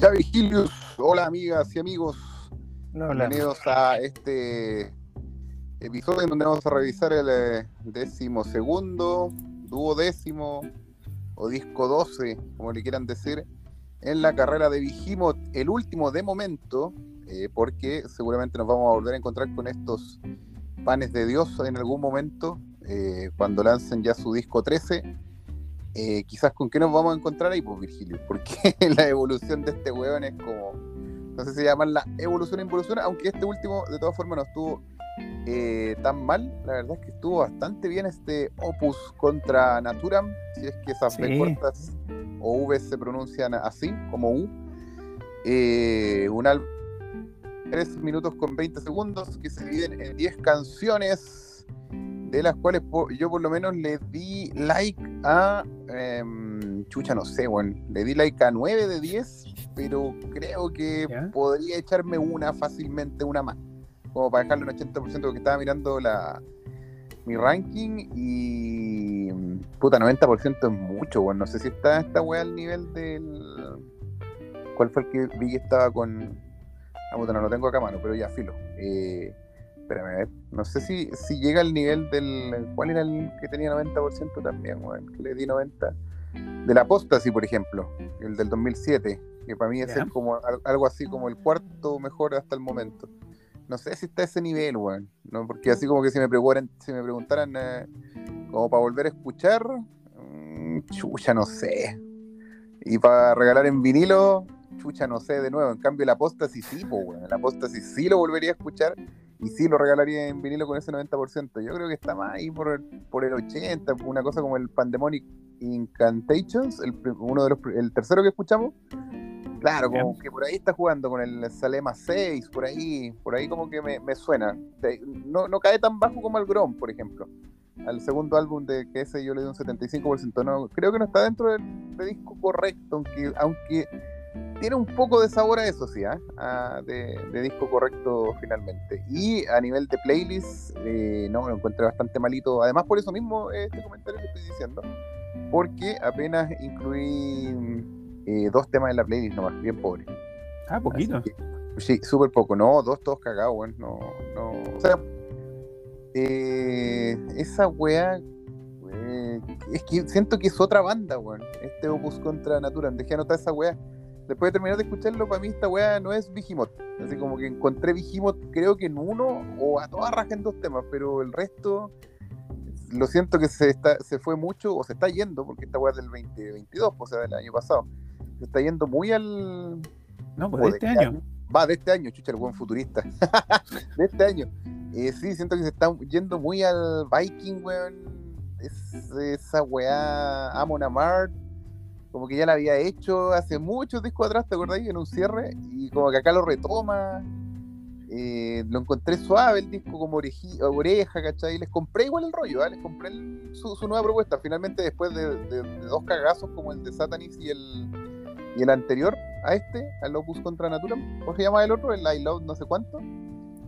Ya Vigilius, hola amigas y amigos, No, hola. bienvenidos a este episodio en donde vamos a revisar el eh, décimo segundo, duodécimo o disco 12, como le quieran decir, en la carrera de Vigimot, el último de momento, eh, porque seguramente nos vamos a volver a encontrar con estos panes de Dios en algún momento, eh, cuando lancen ya su disco 13. Eh, quizás con qué nos vamos a encontrar ahí, pues Virgilio, porque la evolución de este weón es como, no sé si llaman evolución o involución, aunque este último de todas formas no estuvo eh, tan mal, la verdad es que estuvo bastante bien este opus contra Naturam, si es que esas Sí. cortas o V se pronuncian así, como U. Eh, un álbum 3 minutos con 20 segundos que se dividen en 10 canciones de las cuales yo por lo menos le di like a em, chucha no sé, bueno, le di like a 9 de 10, pero creo que Ya. podría echarme una fácilmente, una más, como para dejarlo en 80% porque estaba mirando la mi ranking y puta 90% es mucho, bueno, no sé si está esta wea al nivel del ¿Cuál fue el que vi que estaba con Ah, puta, no lo tengo acá a mano, pero ya, filo. Eh, espérame, a ver. No sé si, si llega al nivel del. ¿Cuál era el que tenía 90% también, weón? Que le di 90. Del Apostasy, por ejemplo. El del 2007. Que para mí es el como, al- algo así como el cuarto mejor hasta el momento. No sé si está a ese nivel, weón. ¿no? Porque así como que si me preguntaran, si me preguntaran eh, como para volver a escuchar, mm, chucha, no sé. Y para regalar en vinilo, chucha, no sé, de nuevo. En cambio, la Apostasy sí, pues, weón. La Apostasy sí lo volvería a escuchar y sí lo regalaría en vinilo con ese 90%. Yo creo que está más ahí por el, por el 80%, una cosa como el Pandemonic Incantations, el, uno de los, el tercero que escuchamos. Claro, como que por ahí está jugando con el Salema 6, por ahí, por ahí como que me, me suena. No, no cae tan bajo como el Grom, por ejemplo. Al segundo álbum de que ese yo le di un 75%. No, creo que no está dentro del, del disco correcto, aunque, aunque tiene un poco de sabor a eso, sí, ¿ah? Ah, de, de disco correcto finalmente. Y a nivel de playlist, eh, no, lo encontré bastante malito. Además, por eso mismo eh, este comentario que estoy diciendo, porque apenas incluí eh, dos temas en la playlist nomás, bien pobre. Ah, poquito. Que, sí, súper poco. No, dos todos cagados, weón. No, no. O sea, eh, esa weá. es que siento que es otra banda, weón. Este Opus contra Natural. Dejé anotar esa weá. Después de terminar de escucharlo, para mí esta weá no es Vigimot. Así como que encontré Vigimot, creo que en uno o a toda raja en dos temas, pero el resto. Lo siento que se, está, se fue mucho, o se está yendo, porque esta weá es del 2022, o sea, del año pasado. Se está yendo muy al, No, pues de de este año. Va, de este año, chucha, el buen futurista. de este año. Eh, sí, siento que se está yendo muy al Viking, weón. Es, esa weá Amon Amart. Como que ya la había hecho hace muchos discos atrás, ¿te acordás? En un cierre. Y como que acá lo retoma. Eh, lo encontré suave el disco como oreja, ¿cachai? Les compré igual el rollo, ¿ah? les compré el- su, su nueva propuesta. Finalmente, después de, de- de dos cagazos como el de Satanis y el, y el anterior a este, al Opus contra Natural, ¿cómo se llama el otro? El I Love no sé cuánto.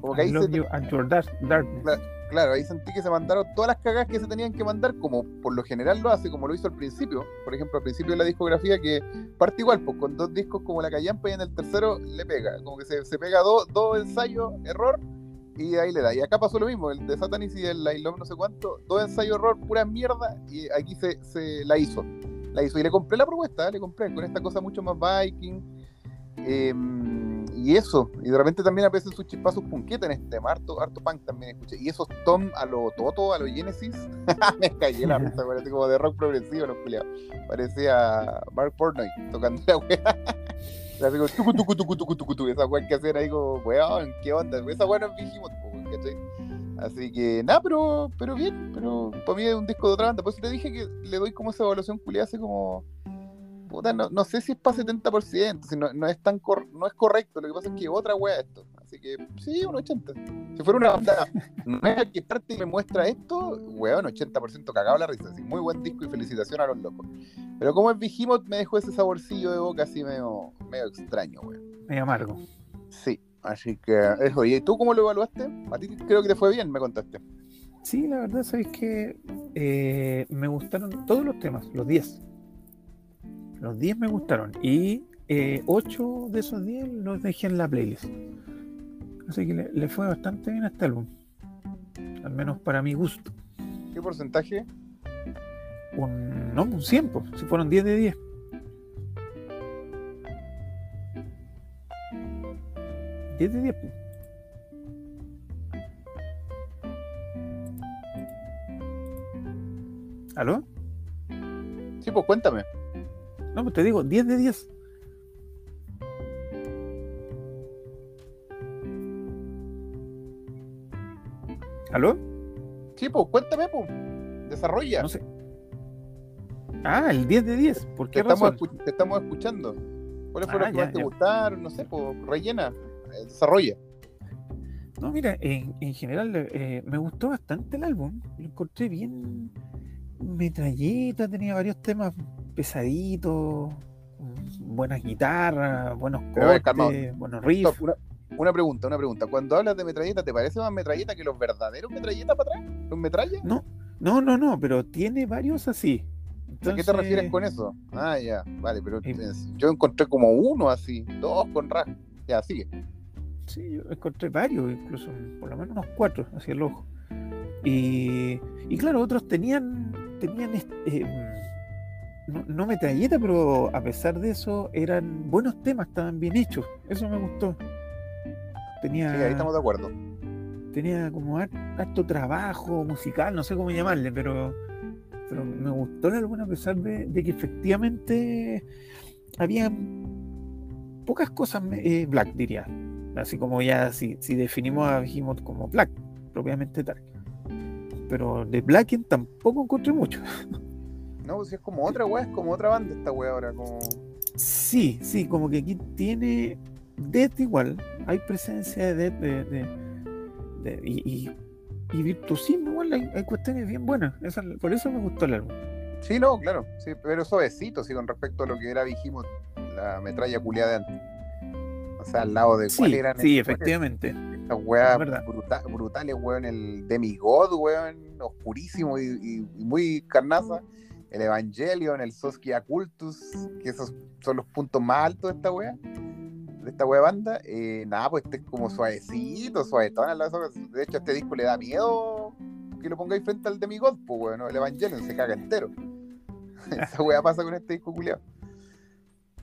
Como que I ahí love se, you and your dark- darkness. Claro, ahí sentí que se mandaron todas las cagadas que se tenían que mandar, como por lo general lo hace, como lo hizo al principio. Por ejemplo, al principio de la discografía, que parte igual, pues con dos discos como la Callampa y en el tercero le pega. Como que se, se pega dos dos ensayos, error, y ahí le da. Y acá pasó lo mismo, el de Satanis y el I Love no sé cuánto, dos ensayos, error, pura mierda, y aquí se, se la hizo. La hizo. Y le compré la propuesta, ¿eh? le compré con esta cosa mucho más Viking. em, y eso, y de repente también aparecen sus chispazos punqueta en este tema, harto, harto punk también escuché. Y esos tom a lo Toto, a lo Genesis, me callé la risa, parece como de rock progresivo, los culiados. Parecía Mark Portnoy tocando la wea. Así como tucu, tucu, tucu, tucu, tucu, tucu, esa wea que hacían ahí como, weón, ¿qué onda? Esa wea no es Vigimot, ¿cachai? Así que, nada, pero, pero bien, pero para mí es un disco de otra banda. Por eso te dije que le doy como esa evaluación culiada, así como, puta, no, no sé si es para 70%, si no, no es tan cor- no es correcto, lo que pasa es que otra wea esto. Así que sí, un 80. Si fuera una banda nueva que parte y me muestra esto, weón, 80% cagado la risa. Así, muy buen disco y felicitación a los locos. Pero como es Vigimot, me dejó ese saborcillo de boca así medio, medio extraño, weón. Medio amargo. Sí, así que eso. ¿Y tú cómo lo evaluaste? A ti creo que te fue bien, me contaste. Sí, la verdad, sabéis que eh, me gustaron todos los temas, los 10. Los 10 me gustaron. Y eh, 8 de esos 10 los dejé en la playlist. Así que le, le fue bastante bien a este álbum. Al menos para mi gusto. ¿Qué porcentaje? Un, no, un 100, pues, si fueron 10 de 10. 10 de 10. pues. ¿Aló? Sí, pues cuéntame. No, pues te digo, 10 de 10. ¿Aló? Sí, pues cuéntame, pues. Desarrolla. No sé. Ah, el 10 de 10. ¿Por te, qué estamos razón? escu- te estamos escuchando. ¿Cuáles fueron Ah, los que ya, más te ya. gustaron? No sé, pues rellena. Eh, Desarrolla. No, mira, en, en general eh, me gustó bastante el álbum. Lo encontré bien metralleta, tenía varios temas pesaditos, mm, buenas guitarras, buenos ver, cortes, buenos riffs. Una, una pregunta, una pregunta. Cuando hablas de metralleta, ¿te parece más metralleta que los verdaderos metralletas para atrás? ¿Los metralla? No, no, no, no, pero tiene varios así. ¿A qué te refieres con eso? Ah, ya, vale, pero Eh, yo encontré como uno así, dos con raj. Ya, sigue. Sí, yo encontré varios, incluso por lo menos unos cuatro hacia el ojo. Y, y claro, otros tenían, tenían est- eh, no, no metralleta, pero a pesar de eso eran buenos temas, estaban bien hechos. Eso me gustó. Tenía, Sí, ahí estamos de acuerdo. tenía como har- harto trabajo musical, no sé cómo llamarle, pero, pero me gustó el álbum a pesar de, de que efectivamente había pocas cosas eh, black, diría. Así como ya si, si definimos a Behemoth como black, propiamente tal. Pero de Blacken tampoco encontré mucho. No, pues si es como otra weá, es como otra banda esta weá ahora, como. Sí, sí, como que aquí tiene Death igual, hay presencia de Death de, de- de- y, y, y virtuosismo igual, hay, hay cuestiones bien buenas. Esa- por eso me gustó el álbum. Sí, no, claro, sí, pero suavecito, sí, con respecto a lo que era Vigimos, la metralla culiada de antes. O sea, al lado de cuál Sí, eran sí, efectivamente. Estas weas Es bruta- brutales, weón, el Demigod, weón, oscurísimo y, y- y muy carnaza. El Evangelion, el Soskia Cultus, que esos son los puntos más altos de esta wea, de esta wea banda. Eh, nada, pues este es como suavecito, suavetón. al lado de. De hecho, a este disco le da miedo que lo pongáis frente al Demigod, pues, weón, ¿no? el Evangelion se caga entero. Esa wea pasa con este disco culiado.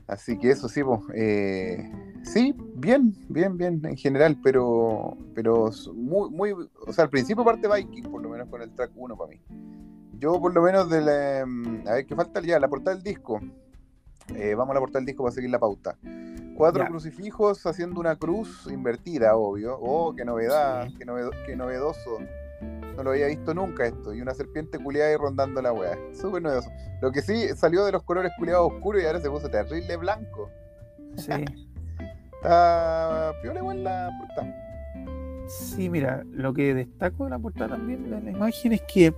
Así que eso sí, pues. eh, sí, bien, bien, bien en general, pero, pero muy, muy. O sea, al principio parte Viking, por lo menos con el track 1 para mí. Yo, por lo menos, de la, mm, a ver, ¿qué falta ya? La portada del disco. Eh, vamos a la portada del disco para seguir la pauta. Cuatro Ya. crucifijos haciendo una cruz invertida, obvio. Oh, qué novedad, Sí. qué, novedo- qué novedoso. No lo había visto nunca esto. Y una serpiente culiada ahí rondando la weá. Súper novedoso. Lo que sí salió de los colores culiados oscuros y ahora se puso terrible blanco. Sí. Está piola igual la portada. Sí, mira, lo que destaco de la portada también de la imagen es que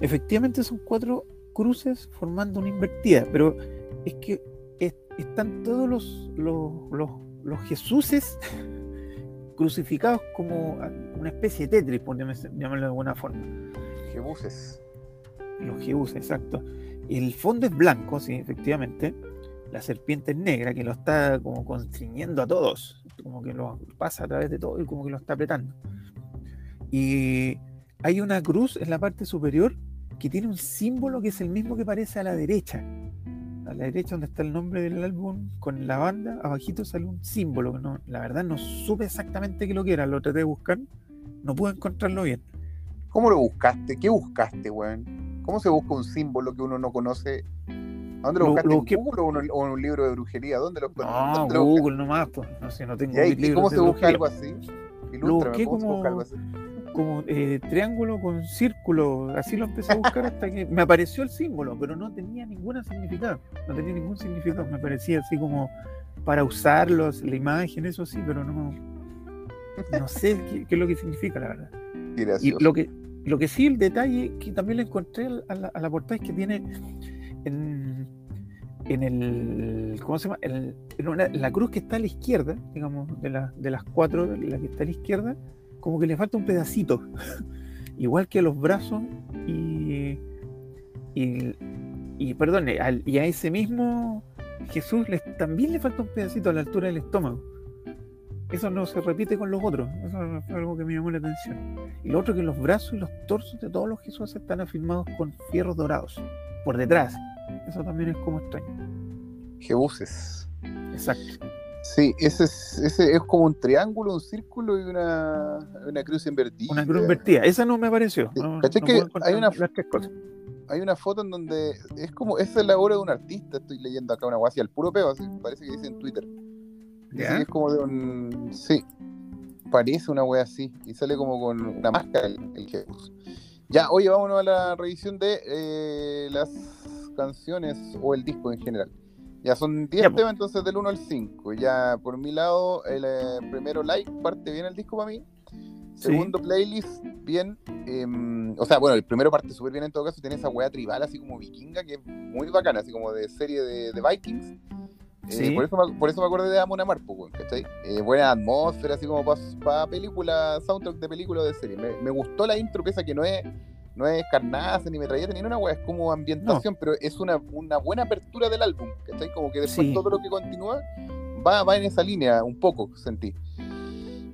efectivamente son cuatro cruces formando una invertida, pero es que es- están todos los, los, los, los Jesuses crucificados como una especie de Tetris, por llam- llamarlo de alguna forma. Que buses. Los Jesuses, exacto. El fondo es blanco, sí, efectivamente. La serpiente negra, que lo está como constriñendo a todos, como que lo pasa a través de todo y como que lo está apretando. Y hay una cruz en la parte superior que tiene un símbolo que es el mismo que parece a la derecha. A la derecha donde está el nombre del álbum con la banda, abajito sale un símbolo. No, la verdad no supe exactamente qué lo que era, lo traté de buscar, no pude encontrarlo bien. ¿Cómo lo buscaste? ¿Qué buscaste, weón? ¿Cómo se busca un símbolo que uno no conoce? ¿A dónde lo buscaste? lo ¿En busqué- Google o en, un- o en un libro de brujería? ¿Dónde lo, No, dónde lo buscaste? Google nomás, pues. No sé, no tengo ¿Y, ahí- y libros cómo se busca algo así? Ilústrame, busqué ¿cómo se busca algo así? como eh, triángulo con círculo, así lo empecé a buscar hasta que me apareció el símbolo, pero no tenía ningún significado, no tenía ningún significado, me parecía así como para usarlos, la imagen, eso sí, pero no, no sé qué, qué es lo que significa, la verdad. Y gracioso. lo que, lo que sí, el detalle que también le encontré a la, a la portada es que tiene en, en el, ¿cómo se llama? La cruz que está a la izquierda, digamos, de, la- de las cuatro, la que está a la izquierda, como que le falta un pedacito. Igual que a los brazos y, y, y perdón, y a ese mismo Jesús también le falta un pedacito a la altura del estómago. Eso no se repite con los otros. Eso fue algo que me llamó la atención. Y lo otro que los brazos y los torsos de todos los Jesús están afirmados con fierros dorados. Por detrás. Eso también es como extraño. Jebuses. Exacto. Sí, ese es, ese es como un triángulo, un círculo y una, una cruz invertida. Una cruz invertida. Esa no me pareció. Sí, No, ¿cachai no que hay una-. Hay una foto en donde es como, esa es la obra de un artista, estoy leyendo acá una guasia al puro peo, así, parece que dice en Twitter. Dice ¿Ya? que es como de un. Sí. Parece una wea así. Y sale como con una máscara el, el Jesús. Ya, oye, vámonos a la revisión de eh, las canciones o el disco en general. Ya son 10 Ya, po. temas entonces del 1 al 5. Ya por mi lado, el eh, primero like parte bien el disco para mí. Sí. Segundo playlist, bien. em, o sea, bueno, el primero parte súper bien en todo caso. Tiene esa wea tribal así como vikinga, que es muy bacana, así como de serie de, de Vikings. Eh, Sí. por, eso me, por eso me acordé de Amon Amar, pues, weón, ¿cachai? Eh, buena atmósfera, así como para película, soundtrack de película o de serie. Me, me gustó la intro, pese a que no es, no es carnaza ni metralleta ni una wea, es como ambientación, pero es una, una buena apertura del álbum, ¿cachai? Como que después Sí. todo lo que continúa va, va en esa línea, un poco, sentí.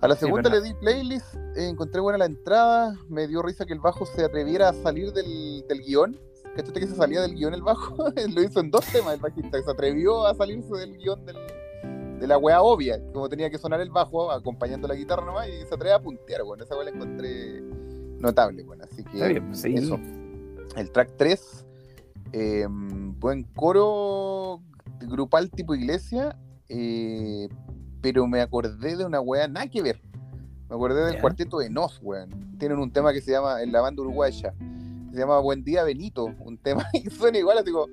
A la segunda le di playlist, eh, encontré buena la entrada, me dio risa que el bajo se atreviera a salir del, del guion. ¿Cachaste que se salía del guion el bajo? Lo hizo en dos temas el bajista, se atrevió a salirse del guion del, de la wea obvia, como tenía que sonar el bajo acompañando la guitarra nomás y se atreve a puntear, bueno, esa wea la encontré notable, bueno, así que bien, pues, sí. eso. El track 3, eh, buen coro grupal tipo iglesia, eh, pero me acordé de una wea nada que ver. Me acordé del cuarteto de Nos, weón. Tienen un tema que se llama, en la banda uruguaya, se llama Buen Día Benito, un tema y suena igual, así como...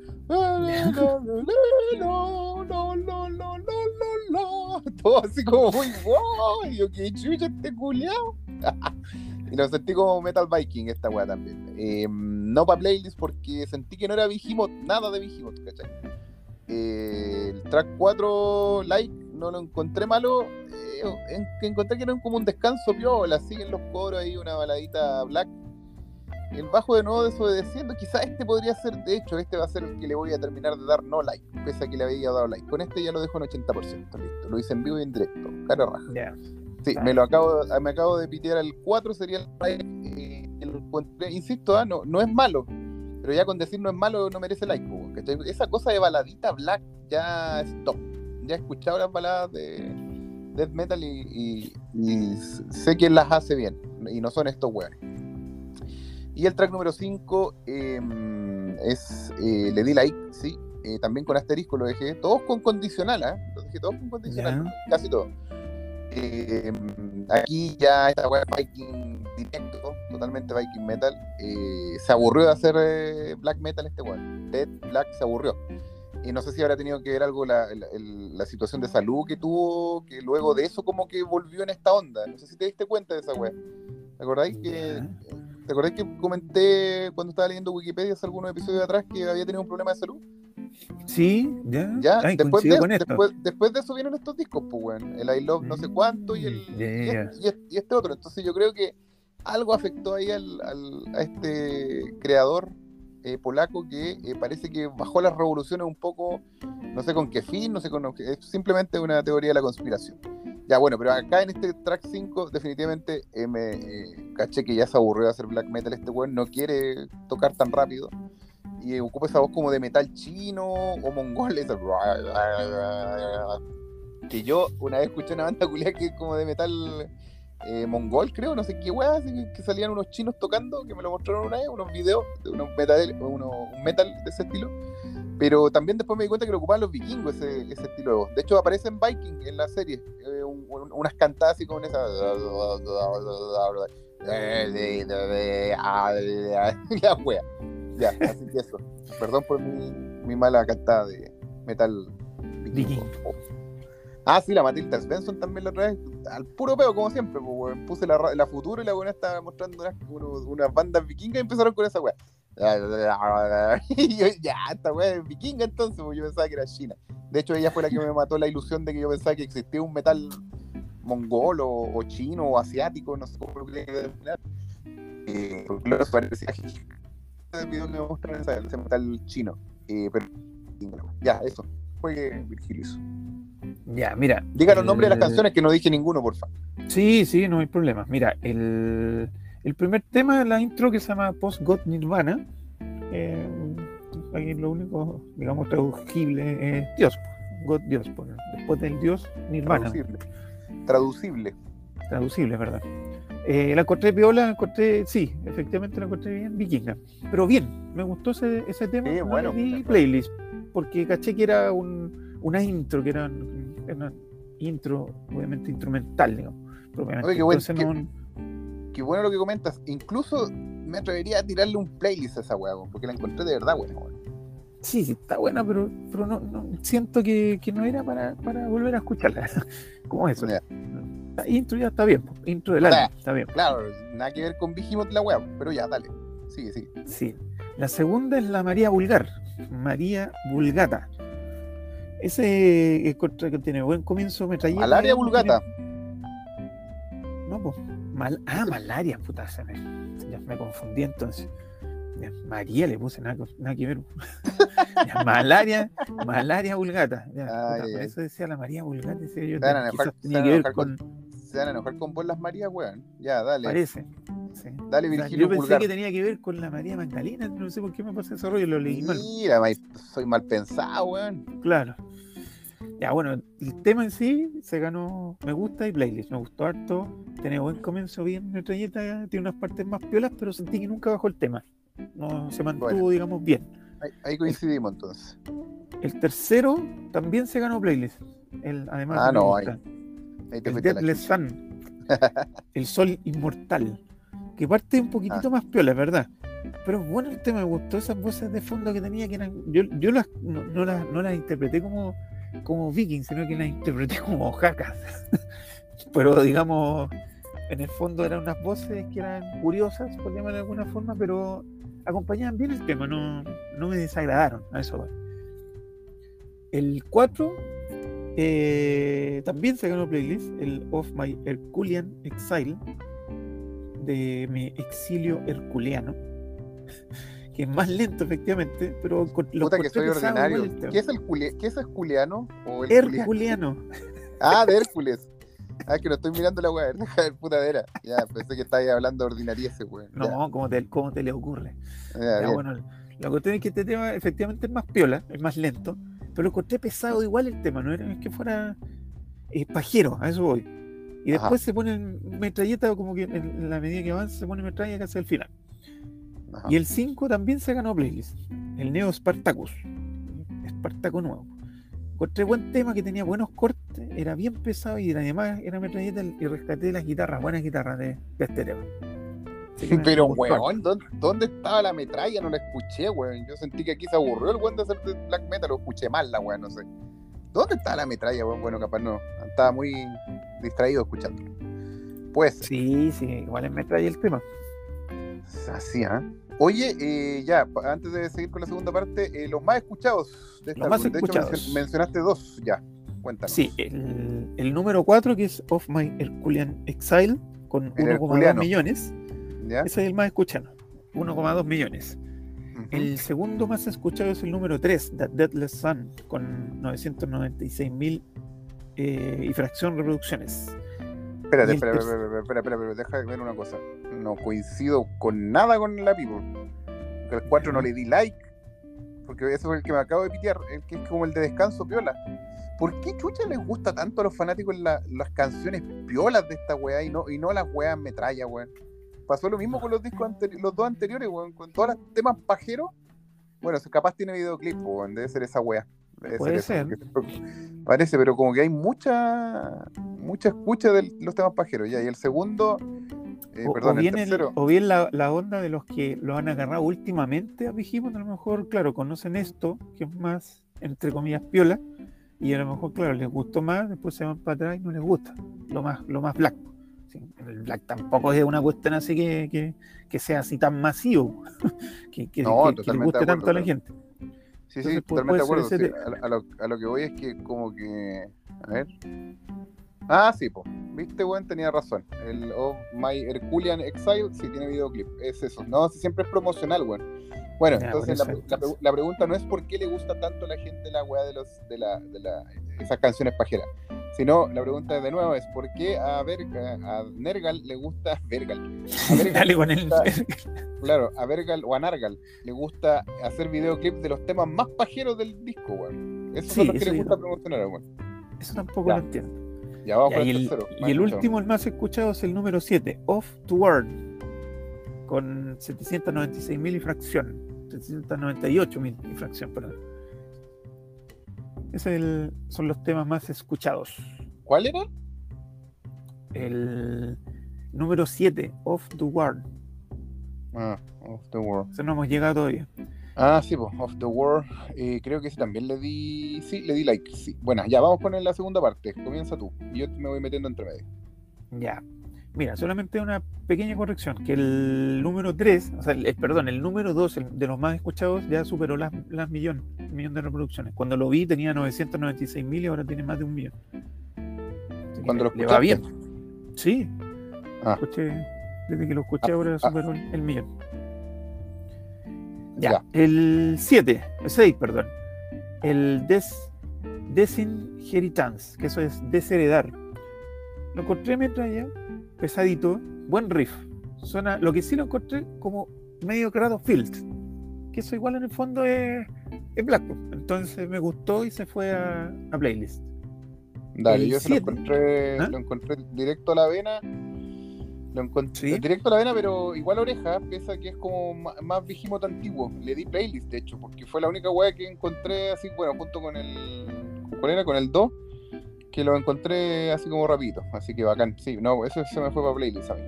Todo así como muy wow, yo que chucha este culiao. y lo sentí como Metal Viking esta weá también. Eh, no para playlist porque sentí que no era Vigimoth, nada de Vigimoth, ¿cachai? Eh, el track 4, Like, no lo encontré malo. eh, encontré que era como un descanso piola, siguen los coros ahí, una baladita black. El bajo de nuevo desobedeciendo, quizás este podría ser, de hecho, este va a ser el que le voy a terminar de dar no like, pese a que le había dado like. Con este ya lo dejo en 80%, listo. Lo hice en vivo y en directo, cara raja. Sí, me lo acabo, me acabo de pitear al 4, sería el eh, encontré- insisto, ah, no, no es malo, pero ya con decir no es malo no merece like. Esa cosa de baladita black ya es top. Ya he escuchado las baladas de death metal y, y- y sé quién las hace bien, y no son estos weones. Y el track número 5 es eh, Le di like, sí, eh, también con asterisco lo dejé, todos con condicional, ¿ah? Lo dejé todos con condicional, casi todos. Eh, aquí ya esta es Viking directo, totalmente Viking metal. eh, se aburrió de hacer eh, black metal este weón. Dead Black se aburrió. Y no sé si habrá tenido que ver algo la, la situación de salud que tuvo, que luego de eso como que volvió en esta onda. No sé si te diste cuenta de esa weá. ¿Te acordáis que. ¿Te acordás que comenté cuando estaba leyendo Wikipedia hace algunos episodios atrás que había tenido un problema de salud? Sí, ya. Ya, Ay, después, de, con esto. después, después de eso vienen estos discos, pues, weón. El I Love no sé cuánto y, el, Mm, yeah. este, y este- y este otro. Entonces yo creo que algo afectó ahí al, al- a este creador eh, polaco que eh, parece que bajó las revoluciones un poco, no sé con qué fin, no sé con es simplemente una teoría de la conspiración. Ya, bueno, pero acá en este track 5 definitivamente eh, me eh, caché que ya se aburrió de hacer black metal este weón, no quiere tocar tan rápido y eh, ocupa esa voz como de metal chino o mongol, esa- que yo una vez escuché una banda culiada que es como de metal mongol, creo, no sé qué weá, que salían unos chinos tocando, que me lo mostraron una vez, unos videos de unos metal, uno, un metal de ese estilo. Pero también después me di cuenta que lo ocupaban los vikingos ese, ese estilo de voz. De hecho, aparece en Viking en la serie, eh, un- un- unas cantadas así con esa. La wea. Ya, así que eso. Perdón por mi, mi mala cantada de metal vikingo. Ah, sí, la Matilda Svensson también la otra vez. Al puro peo, como siempre. Pues. Puse la, la futuro y la buena estaba mostrando unas, unas bandas vikingas y empezaron con esa weá. Y yo, ya, esta weá es vikinga entonces, porque yo pensaba que era china. De hecho, ella fue la que me mató la ilusión de que yo pensaba que existía un metal mongol o, o chino o asiático, no sé cómo lo que denominar. Eh, porque parecía el video que me mostraron ese, metal chino. Eh, pero ya, eso. juegue Virgilio. Ya, mira. Diga los nombres de las canciones que no dije ninguno, por favor. Sí, sí, no hay problema. Mira, el, el primer tema de la intro que se llama Post God Nirvana, eh, ahí lo único, digamos, traducible es Dios, God Dios, después del Dios Nirvana, Traducible. Traducible. traducible, verdad. Eh, la encontré viola, la encontré, sí, efectivamente la encontré bien vikinga, pero bien, me gustó ese, ese tema, Sí, bueno, pues, playlist, porque caché que era un, una intro, que era, una intro, obviamente instrumental, digamos. Oye, qué buen- Entonces qué- no- Qué bueno lo que comentas. Incluso me atrevería a tirarle un playlist a esa weá, porque la encontré de verdad buena, weón. Sí, sí, está buena, pero, pero no, no- siento que, que no era para, para volver a escucharla. ¿Cómo es eso? La intro ya está bien, intro del álbum, está bien. Claro, nada que ver con Vigimot la weá, pero ya, dale. Sigue, sigue. Sí. La segunda es la María Vulgar, María Vulgata. Ese encuentro que tiene buen comienzo, me traía. Malaria vulgata. No, pues. Mal, ah, malaria, puta, se me, ya me confundí entonces. María le puse nada, nada que ver. Ya, malaria, malaria vulgata. Ya, Ay, puta, ay, por eso decía la María vulgata. decía yo, Se van a enojar- se van a con. Se van a enojar con vos las Marías, weón. Ya, dale. Parece. sí. Dale, O sea, Virgilio yo pensé Vulgar. que tenía que ver con la María Magdalena, no sé por qué me pasa ese rollo, lo leí mal. Mira, soy mal pensado, weón. Claro. Ya, bueno, el tema en sí se ganó Me gusta y playlist. Me gustó harto. Tiene buen comienzo, bien metralleta. Tiene unas partes más piolas, pero sentí que nunca bajó el tema. No se mantuvo, Bueno. digamos, bien. Ahí, ahí coincidimos entonces. El tercero también se ganó playlist. El, además, Ah, no, Gusta. Ahí te el Deathless. Sun. el Sol Inmortal. Que parte un poquitito Ah. más piola, verdad. Pero bueno el tema, me gustó esas voces de fondo que tenía, que eran. Yo, yo las, no, no las, no las interpreté como, como vikings, sino que las interpreté como jacas. pero digamos, en el fondo eran unas voces que eran curiosas, por llamarlo de alguna forma, pero acompañaban bien el tema, no, no me desagradaron. A eso voy. El 4 eh, también se ganó playlist, el Of My Herculean Exile, de mi exilio herculeano, que es más lento efectivamente, pero lo Puta que soy ordinario. tema. ¿Qué es el culi- ¿Qué es el Juliano? ¿O el Julián? Herculeano. Ah, de Hércules. Ah, que no estoy mirando la weá. Deja ver putadera. Ya, pensé que estabas hablando de ordinariese, weón. No, ¿cómo te, cómo te le ocurre? ya, Ya, bueno, la cuestión es que este tema efectivamente es más piola, es más lento, pero lo encontré pesado igual el tema, no era es que fuera eh, pajero, a eso voy. Y Ajá. después se ponen metralleta, como que en, en la medida que avanza se pone metralla casi al final. Ajá. Y el 5 también se ganó playlist, el Neo Spartacus, Espartaco nuevo. Encontré buen tema que tenía buenos cortes, era bien pesado y además era metralleta y rescaté las guitarras, buenas guitarras de, de este tema. Pero, weón, ¿dónde, dónde estaba la metralla? No la escuché, weón. Yo sentí que aquí se aburrió el weón de hacer de black metal, lo escuché mal la weón, no sé. ¿Dónde estaba la metralla, weón? Bueno, capaz no. Estaba muy distraído escuchando. Pues, Sí, sí, igual es metralla el tema. ¿Ah? Oye, eh, ya, antes de seguir con la segunda parte, eh, los más escuchados de esta Los más. De hecho, escuchados. mencionaste dos, ya. Cuéntanos. Sí, el, el número 4, que es Of My Herculean Exile, con El 1,2 herculeano. millones. ¿Ya? Ese es el más escuchado, 1,2 millones. Ujú. El segundo más escuchado es el número 3, The Deathless Sun, con 996 mil eh, y fracción reproducciones. Espérate, espera, espera, espera, espera, deja de ver una cosa. No coincido con nada con la People. Porque el 4 no le di like. Porque eso es el que me acabo de pitear, el que es como el de descanso piola. ¿Por qué chucha les gusta tanto a los fanáticos la- las canciones piolas de esta weá y no, y no las weas metralla, weón? Pasó lo mismo con los discos anteri- los dos anteriores, weón, con todos los temas pajeros. Bueno, capaz tiene videoclip, weón, debe ser esa weá. Puede ser. Parece, pero como que hay mucha mucha escucha de los temas pajeros, ya. Y el segundo, eh, O, perdón, o bien, el el- tercero. o bien la, la onda de los que lo han agarrado últimamente a a lo mejor, claro, conocen esto, que es más, entre comillas, piola, y a lo mejor, claro, les gustó más, después se van para atrás y no les gusta, lo más, lo más black. Sí, el black tampoco es una cuestión así que, que, que sea así tan masivo, que, que, No, que- que le totalmente guste tanto a la gente. Sí, sí, entonces, totalmente de acuerdo. ser sí. A, a lo, a lo que voy es que como que... A ver. Ah, sí, po. viste, weón, tenía razón. El of My Herculean Exile sí tiene videoclip. Es eso. No, siempre es promocional, weón. Bueno, Ya, entonces la, pregunta no es por qué le gusta tanto a la gente la weá de los de la, de la esas canciones pajeras. Sino la pregunta de nuevo es por qué a Verga, a Nergal le gusta Vergal. A Vergal con el. Claro, a Vergal o a Nargal le gusta hacer videoclips de los temas más pajeros del disco, weón. Esos Sí, son los que eso le yo gusta no- promocionar, weón. Eso tampoco Ya. lo entiendo. Ya vamos Ya, y el tercero. y el último, el más escuchado, es el número 7, Off to World, con 796.000 y fracción. 798.000 y fracción, perdón. Ese es el- son los temas más escuchados. ¿Cuál era? El número 7, Off the World. Ah, Of the World. Ese no hemos llegado todavía. Ah, sí, pues, Of the World. Eh, creo que ese también le di. Sí, le di like. Sí. Bueno, ya vamos con la segunda parte. Comienza tú. Y yo me voy metiendo entre medio. Ya. Mira, solamente una pequeña corrección, que el número 3, o sea, el, perdón, el número 2 el de los más escuchados ya superó las, las millón, de reproducciones. Cuando lo vi tenía 996 mil y ahora tiene más de un millón. Así Cuando lo le va bien. Sí. Ah. Escuché, desde que lo escuché ahora ah. superó el, el millón. Ya. Ya. El 7, el 6, perdón. El des, Desinheritance, que eso es desheredar. Lo encontré mientras ya, pesadito, buen riff. Suena, lo que sí lo encontré como medio grado field. Que eso igual en el fondo es, es Blackpool. Entonces me gustó y se fue a, a playlist. Dale, El yo se lo encontré, ¿Ah? lo encontré directo a la vena. Lo encontré Sí. directo a la vena, pero igual oreja, pese a que es como más Vigimoto antiguo. Le di playlist, de hecho, porque fue la única weá que encontré así, bueno, junto con el. ¿Cuál era? Con el 2, que lo encontré así como rapidito. Así que bacán. Sí, no, eso se me fue para playlist a mí.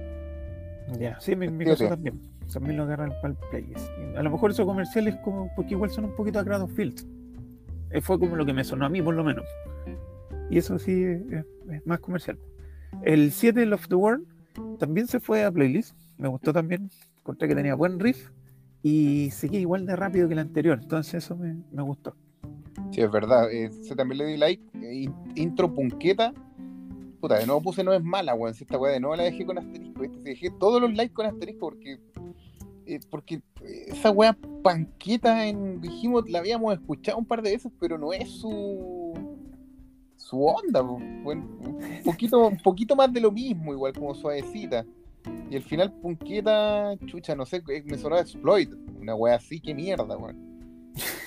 Ya, sí, mi, mi caso también. También lo agarran para el playlist. A lo mejor esos comerciales como, porque igual son un poquito a grado field. Eh, Fue como lo que me sonó a mí, por lo menos. Y eso sí es, es más comercial. El 7 Love the World también se fue a playlist. Me gustó también. Encontré que tenía buen riff. Y seguía igual de rápido que el anterior. Entonces eso me, me gustó. Sí, es verdad. eh, Ese también le di like. eh, in- intro punqueta. Puta, de nuevo puse no es mala, weón. Si esta weá de nuevo la dejé con asterisco, ¿viste? Dejé todos los likes con asterisco porque. eh, porque esa weá panqueta en Behemoth la habíamos escuchado un par de veces, pero no es su. su onda, un poquito, poquito más de lo mismo, igual como suavecita. Y el final punqueta, chucha, no sé, me sonó Exploit. Una weá así, qué mierda, weón.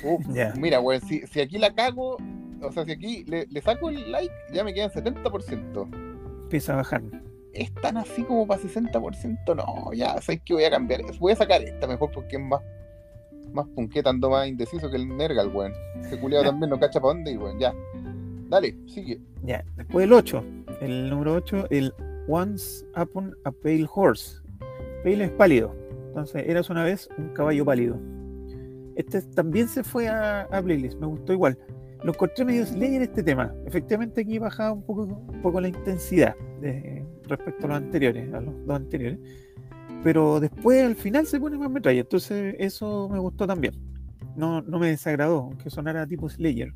Mira, weón, si, si aquí la cago, o sea, si aquí le, le saco el like, ya me quedan 70%. Empieza a bajar. Es tan así como para 60%, no, ya, sabes que voy a cambiar. Voy a sacar esta mejor porque es más, más punqueta, ando más indeciso que el Nergal, weón. Ese culiado también no cacha para dónde ir, weón, ya. Dale, sigue. Ya, después el 8, el número 8, el Once Upon a Pale Horse. Pale es pálido, entonces eras una vez un caballo pálido. Este también se fue a, a playlist, me gustó igual. Lo encontré medio slayer este tema. Efectivamente aquí bajaba un poco, un poco la intensidad de- respecto a los anteriores, a los dos anteriores. Pero después al final se pone más metralla, entonces eso me gustó también. No, no me desagradó, aunque sonara tipo slayer.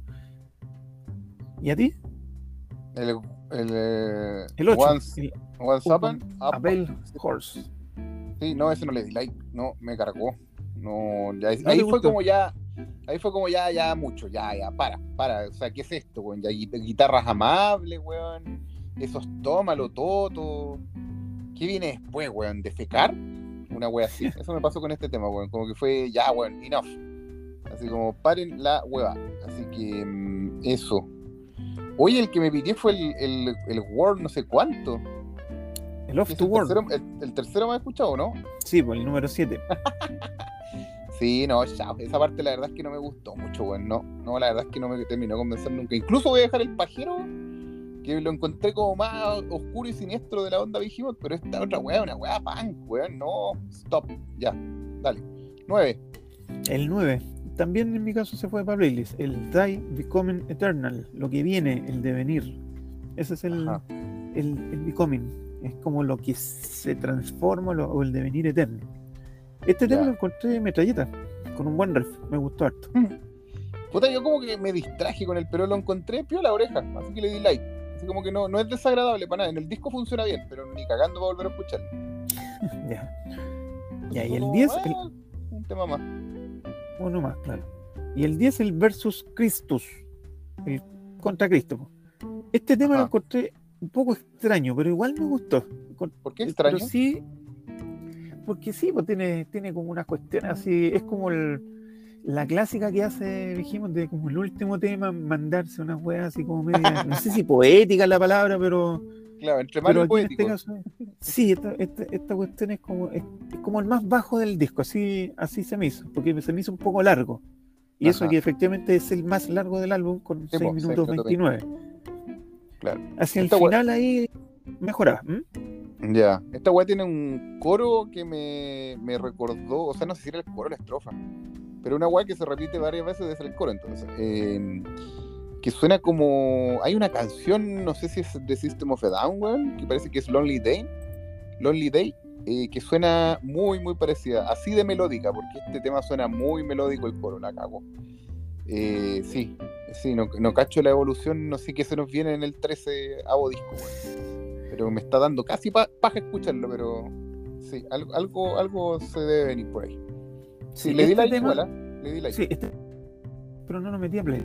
¿Y a ti? El, el, eh, El 8. Once, el once Upon Upon- a Upon- Pale Horse. Sí, no, ese no le di like, no, me cargó. No, ya, ¿No ahí fue como ya, ahí fue como ya, ya mucho, ya, ya, para, para, o sea, ¿qué es esto, weón? Ya gui- guitarras amables, weón, esos tómalo, toto, ¿qué viene después, weón? ¿Defecar? Una wea así, eso me pasó con este tema, weón, como que fue, ya, weón, enough, así como, paren la hueva, así que, mm, eso. Oye, el que me pidió fue el, el, el Word no sé cuánto. El Off to World. tercero, el, el tercero me ha escuchado, ¿no? Sí, pues el número 7. Sí, no, ya, esa parte la verdad es que no me gustó mucho, weón. No, no, la verdad es que no me terminó de convencer nunca. Incluso voy a dejar el pajero, que lo encontré como más oscuro y siniestro de la onda Vigimot, pero esta otra weá, una weá punk, weón. No, stop, ya, dale. Nueve. El 9. También en mi caso se fue para playlist. El Die Becoming Eternal. Lo que viene, el devenir. Ese es el, el, el Becoming. Es como lo que se transforma lo- o el devenir eterno. Este tema Ya. lo encontré metralleta. Con un buen riff. Me gustó harto. Puta, yo como que me distraje con el pero lo encontré pio la oreja, así que le di like. Así como que no, no es desagradable para nada. En el disco funciona bien, pero ni cagando va a volver a escucharlo. Ya. Ya, y el Como, 10, el- ah, un tema más. uno más, claro. Y el 10, el versus Christus, el contra Cristo. Este tema lo encontré un poco extraño, pero igual me gustó. ¿Por qué extraño? Pero sí, porque sí, pues tiene, tiene como unas cuestiones así, es como el- la clásica que hace, dijimos, de como el último tema, mandarse unas weas así como media, no sé si poética es la palabra, pero, Claro, entre aquí en poético. este caso, sí, esta, esta, esta cuestión es como, es, es como el más bajo del disco, así, así se me hizo, porque se me hizo un poco largo. Y eso que efectivamente es el más largo del álbum, con Sí, 6 po, seis minutos minutos 29. Claro. Hacia el Esta final ahí mejoraba. ¿m? Ya. Esta weá tiene un coro que me, me recordó, o sea, no sé si era el coro o la estrofa, pero una weá que se repite varias veces desde el coro, entonces. eh, que suena como. Hay una canción, no sé si es de System of a Down, weón, que parece que es Lonely Day. Lonely Day, eh, que suena muy, muy parecida, así de melódica, porque este tema suena muy melódico el coro, la cago. Eh, sí, sí, no, no cacho la evolución, no sé qué se nos viene en el 13 avo disco, weón. Pero me está dando casi pa- paja escucharlo, pero sí, algo, algo, algo se debe venir por ahí. Sí, Sí, le di este tema- igual, ¿ah? Le di like. Sí, este, pero no lo metí a play.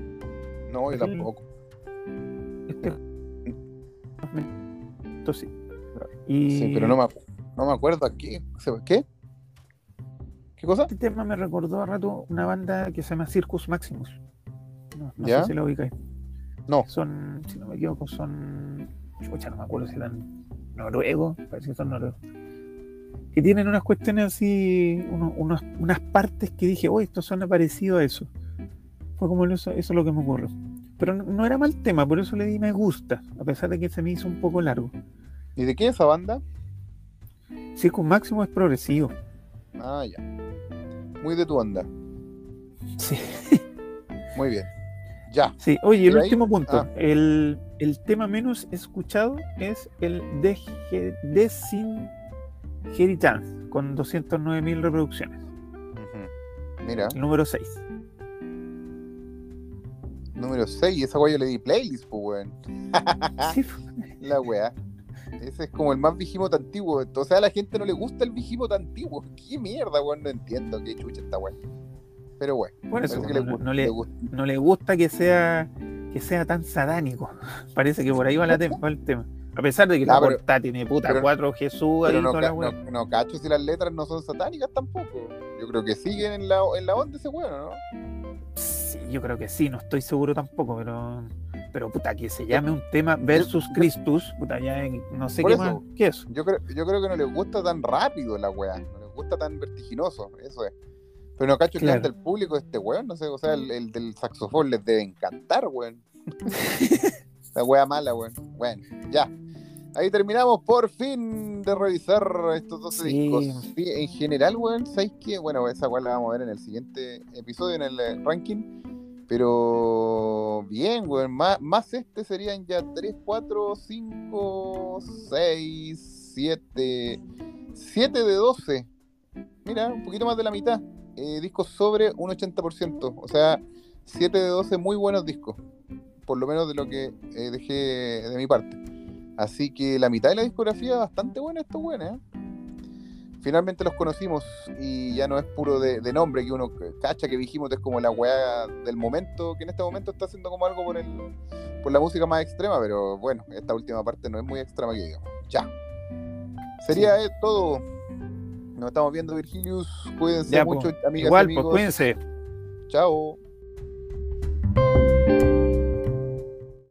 No, yo Sí. tampoco. Este. Sí. Y Sí, pero no me, no me acuerdo a qué. ¿Qué? ¿Qué cosa? este tema me recordó a rato una banda que se llama Circus Maximus. No, no ¿Ya? sé si la ubicáis. No. Son, si no me equivoco, son. Chucha, no me acuerdo si eran noruegos, parece que son noruegos. Que tienen unas cuestiones así, uno- unos- unas partes que dije, oh, esto suena parecido a eso. Fue como eso, eso es lo que me ocurrió. Pero no, no era mal tema, por eso le di me gusta, a pesar de que se me hizo un poco largo. ¿Y de qué es esa banda? Circus Máximo es progresivo. Ah, ya. Muy de tu onda. Sí. Muy bien. Ya. Sí, oye, el último punto. Ah. El, el tema menos escuchado es el de Desinheritance, con 209.000 reproducciones. Mira, El número 6. número 6. Esa weá yo le di playlist, pues, weón. Sí, La weá. Ese es como el más vigimoto antiguo. O sea, a la gente no le gusta el vigimoto antiguo. ¿Qué mierda, weón? No entiendo qué chucha esta weá. Pero bueno, por eso, parece que no, no le le, gusta. no le gusta que sea que sea tan satánico. Parece que por ahí va, la va el tema. A pesar de que la pero- portada tiene puta pero- cuatro Jesús Pero no, toda ca- no, no cacho si las letras no son satánicas tampoco. Yo creo que siguen en la, en la onda ese weón, ¿no? Sí, yo creo que sí, no estoy seguro tampoco, pero pero puta, que se llame un tema versus Christus, puta, ya en- no sé qué eso. más que eso. Yo creo, yo creo que no les gusta tan rápido la weá. No les gusta tan vertiginoso, eso es. Pero no cacho Claro. que del público de este weón, no sé, o sea, el, el del saxofón les debe encantar, weón. la weá mala, weón. Bueno, ya. Ahí terminamos por fin de revisar estos 12 Sí. discos. Sí, en general, weón, ¿sabéis qué? Bueno, esa weá la vamos a ver en el siguiente episodio, en el eh, ranking. Pero bien, weón, más, más este serían ya 3, 4, 5, 6, 7, 7 de 12. Mira, un poquito más de la mitad. Eh, discos sobre un 80%. O sea, 7 de 12 muy buenos discos. Por lo menos de lo que eh, dejé de mi parte. Así que la mitad de la discografía bastante buena, esto buena, ¿eh? Finalmente los conocimos y ya no es puro de, de nombre que uno cacha que dijimos es como la weá del momento, que en este momento está haciendo como algo por el por la música más extrema, pero bueno, esta última parte no es muy extrema que digamos. Ya. Sería todo. Nos estamos viendo, Virgilius. Cuídense ya, mucho, po. amigas Igual, pues, amigos. pues cuídense. Chao.